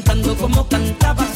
Es que tiene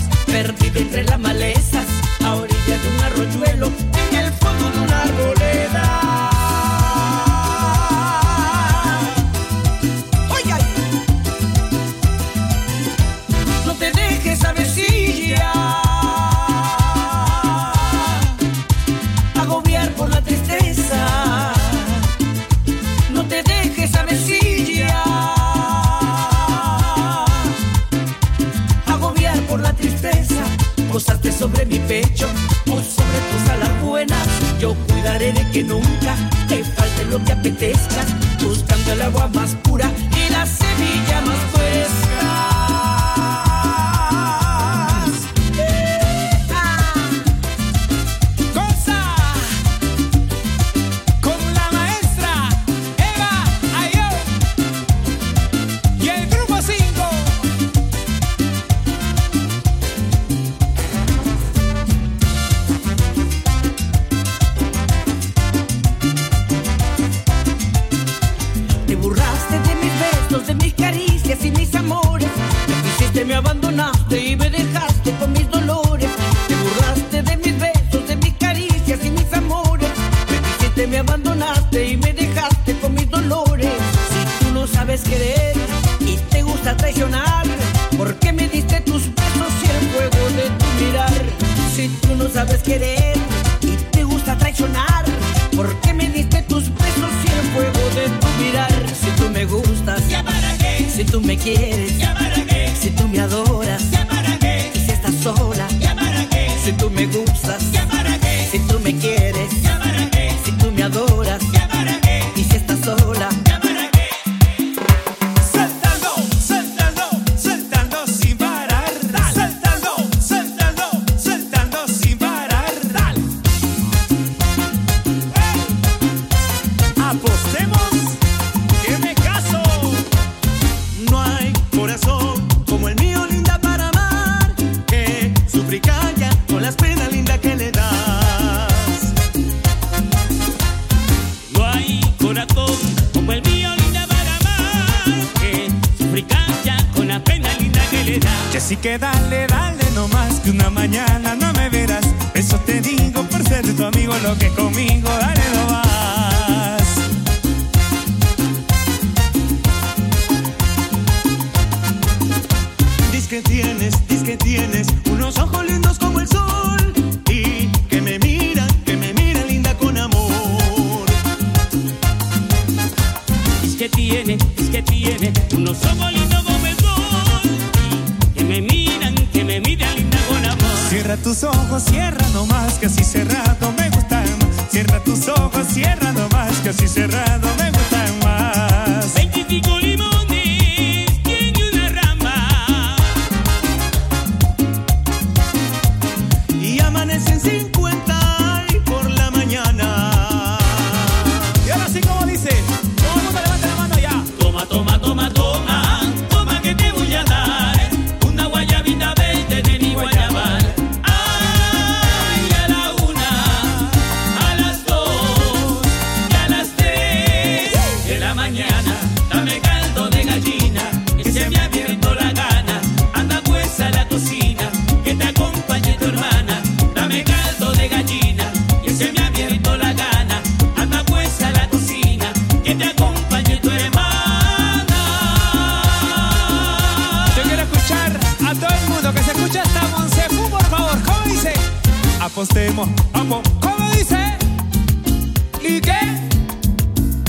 qué?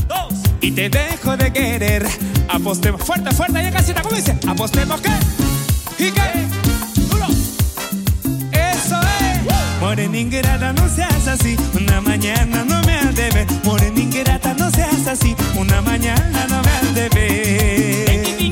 Dos. Y te dejo de querer. Apostemos fuerte, fuerte, ya casita, como dice. Apostemos qué? ¿Y qué? Duro. Eso es. Uh. No seas así. Una mañana no me al debe. Morena ingrata, no seas así. Una mañana no me al debe.